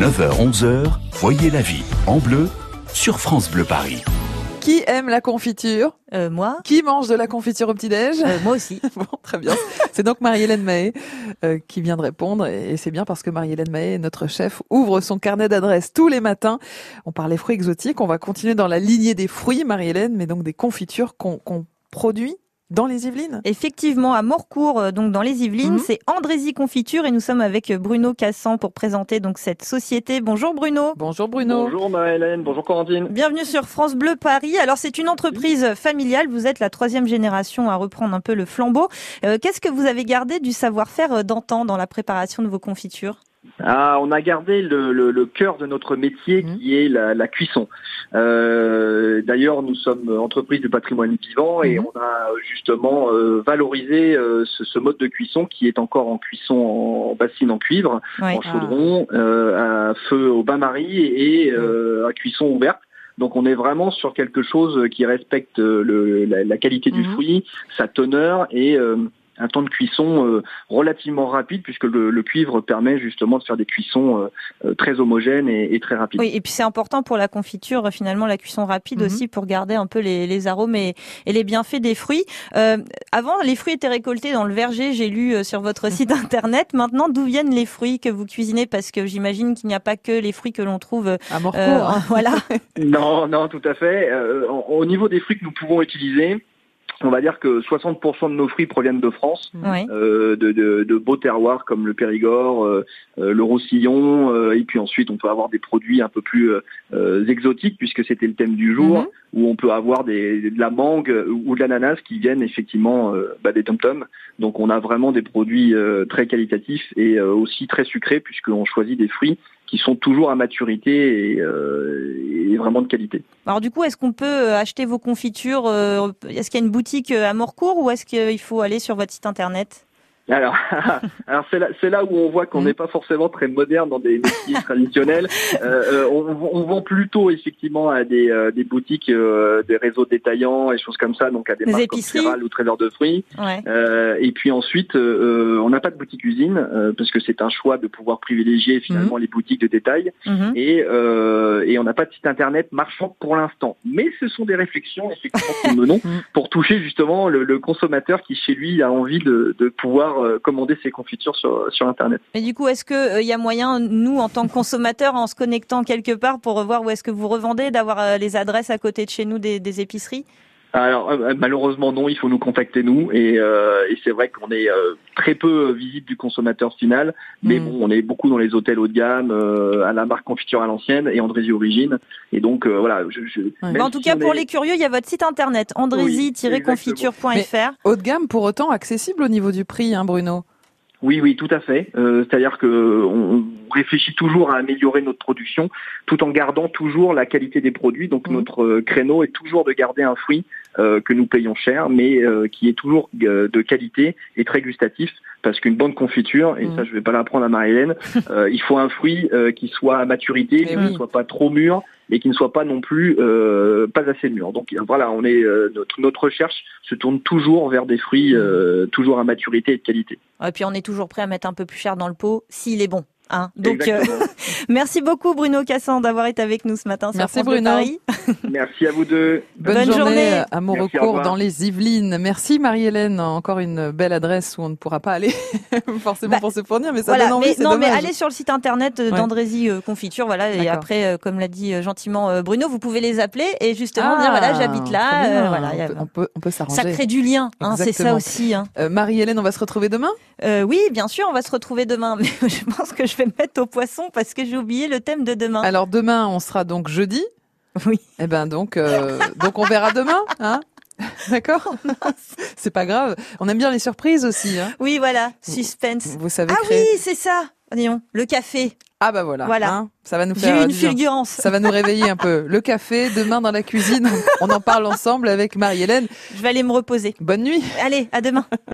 9h-11h, voyez la vie en bleu sur France Bleu Paris. Qui aime la confiture? Euh, moi Qui mange de la confiture au petit-déj? Euh, Moi aussi. Bon, très bien. C'est donc Marie-Hélène Mahé euh, qui vient de répondre. Et c'est bien parce que Marie-Hélène Mahé, notre chef, ouvre son carnet d'adresses tous les matins. On parlait fruits exotiques. On va continuer dans la lignée des fruits, Marie-Hélène, mais donc des confitures qu'on qu'on produit dans les Yvelines. Effectivement, à Morcourt, euh, donc dans les Yvelines, Mhm. c'est Andrézy Confiture et nous sommes avec euh, Bruno Cassan pour présenter donc cette société. Bonjour Bruno. Bonjour Bruno. Bonjour Marie-Hélène, bonjour Corentine. Bienvenue sur France Bleu Paris. Alors c'est une entreprise familiale, vous êtes la troisième génération à reprendre un peu le flambeau. Euh, Qu'est-ce que vous avez gardé du savoir-faire euh, d'antan dans la préparation de vos confitures? Ah, on a gardé le, le, le cœur de notre métier Mhm. qui est la, la cuisson. Euh, D'ailleurs, nous sommes entreprise de patrimoine vivant et Mhm. on a justement euh, valorisé euh, ce, ce mode de cuisson qui est encore en cuisson en bassine en cuivre, en chaudron, euh, à feu au bain-marie et Mhm. euh, à cuisson ouverte. Donc on est vraiment sur quelque chose qui respecte euh, le, la, la qualité du fruit, sa teneur et euh, un temps de cuisson euh, relativement rapide puisque le, le cuivre permet justement de faire des cuissons euh, euh, très homogènes et, et très rapides. Oui, et puis c'est important pour la confiture, finalement, la cuisson rapide Mhm. aussi pour garder un peu les, les arômes et, et les bienfaits des fruits. Euh, avant, les fruits étaient récoltés dans le verger, j'ai lu euh, sur votre site internet. Maintenant, d'où viennent les fruits que vous cuisinez? Parce que j'imagine qu'il n'y a pas que les fruits que l'on trouve. À Morcourt. euh, voilà. Non, non, tout à fait. Euh, au au niveau des fruits que nous pouvons utiliser, on va dire que 60% de nos fruits proviennent de France. Ouais. euh, de, de, de beaux terroirs comme le Périgord, euh, euh, le Roussillon, euh, et puis ensuite on peut avoir des produits un peu plus exotiques puisque c'était le thème du jour, Mhm. où on peut avoir des, de la mangue ou de l'ananas qui viennent effectivement bah, des tom-toms. Donc on a vraiment des produits euh, très qualitatifs et euh, aussi très sucrés puisqu'on choisit des fruits qui sont toujours à maturité et, euh, de qualité. Alors du coup, est-ce qu'on peut euh, acheter vos confitures euh, Est-ce qu'il y a une boutique euh, à Morcourt ou est-ce qu'il faut aller sur votre site internet? Alors, alors c'est là, c'est là où on voit qu'on Mhm. n'est pas forcément très moderne dans des métiers traditionnels. Euh, euh, on, on vend plutôt effectivement à des, euh, des boutiques, euh, des réseaux détaillants et choses comme ça, donc à des, Des marques comme ou Trésor de fruits. Ouais. Euh, et puis ensuite, euh, on n'a pas de boutique usine euh, parce que c'est un choix de pouvoir privilégier finalement les boutiques de détail. Mhm. Et, euh, et on n'a pas de site internet marchand pour l'instant. Mais ce sont des réflexions effectivement que nous menons Mm. pour toucher justement le, le consommateur qui chez lui a envie de, de pouvoir commander ses confitures sur, internet. Mais du coup, est-ce que il y a moyen, nous, en tant que consommateurs, en se connectant quelque part pour voir où est-ce que vous revendez, d'avoir euh, les adresses à côté de chez nous des épiceries? Alors euh, malheureusement non, il faut nous contacter nous et, euh, et c'est vrai qu'on est euh, très peu visible du consommateur final, mais Mm. bon, on est beaucoup dans les hôtels haut de gamme, euh, à la marque Confiture à l'ancienne et Andrézy Origine, et donc euh, voilà. Je, je, En tout si cas, pour est- les curieux, il y a votre site internet andrézy-confiture.fr. Haut de gamme pour autant accessible au niveau du prix, hein, Bruno? Oui, oui, tout à fait. Euh, C'est-à-dire que on réfléchit toujours à améliorer notre production, tout en gardant toujours la qualité des produits. Donc Mhm. notre euh, créneau est toujours de garder un fruit euh, que nous payons cher, mais euh, qui est toujours de qualité et très gustatif. Parce qu'une bonne confiture, et Mhm. ça je vais pas l'apprendre à Marie-Hélène, euh, il faut un fruit euh, qui soit à maturité, qui oui. ne soit pas trop mûr et qui ne soit pas non plus euh, pas assez mûr. Donc voilà, on est euh, notre, notre recherche se tourne toujours vers des fruits euh, toujours à maturité et de qualité. Et puis, on est toujours prêt à mettre un peu plus cher dans le pot s'il est bon. Hein. Donc, euh, merci beaucoup, Bruno Cassan, d'avoir été avec nous ce matin sur Merci, France Bruno. Paris. Merci à vous deux. Bonne, Bonne journée, journée. à Maurecourt dans les Yvelines. Merci Marie-Hélène. Encore une belle adresse où on ne pourra pas aller forcément Bah, pour se fournir, mais ça Voilà, donne envie, mais non, mais dommage. allez sur le site internet euh, Ouais. d'Andrézy euh, Confiture, voilà, et après, euh, comme l'a dit gentiment Bruno, vous pouvez les appeler et justement Ah, dire voilà, j'habite là, euh, voilà, on peut, on peut, on peut ça s'arranger. crée du lien, hein, c'est ça aussi. Hein. Euh, Marie-Hélène, on va se retrouver demain? Euh, oui, bien sûr, on va se retrouver demain, mais je pense que je vais me mettre au poisson parce que j'ai oublié le thème de demain. Alors demain, on sera donc jeudi. Oui. Eh ben donc, euh, donc on verra demain, hein D'accord? C'est pas grave. On aime bien les surprises aussi, hein Oui, voilà, suspense. Vous savez Ah créer. oui, c'est ça. Disons, le café. Ah bah voilà. Voilà. hein, ça va nous faire eu euh, une bien. fulgurance. Ça va nous réveiller un peu. Le café, demain dans la cuisine. On en parle ensemble avec Marie-Hélène. Je vais aller me reposer. Bonne nuit. Allez, à demain.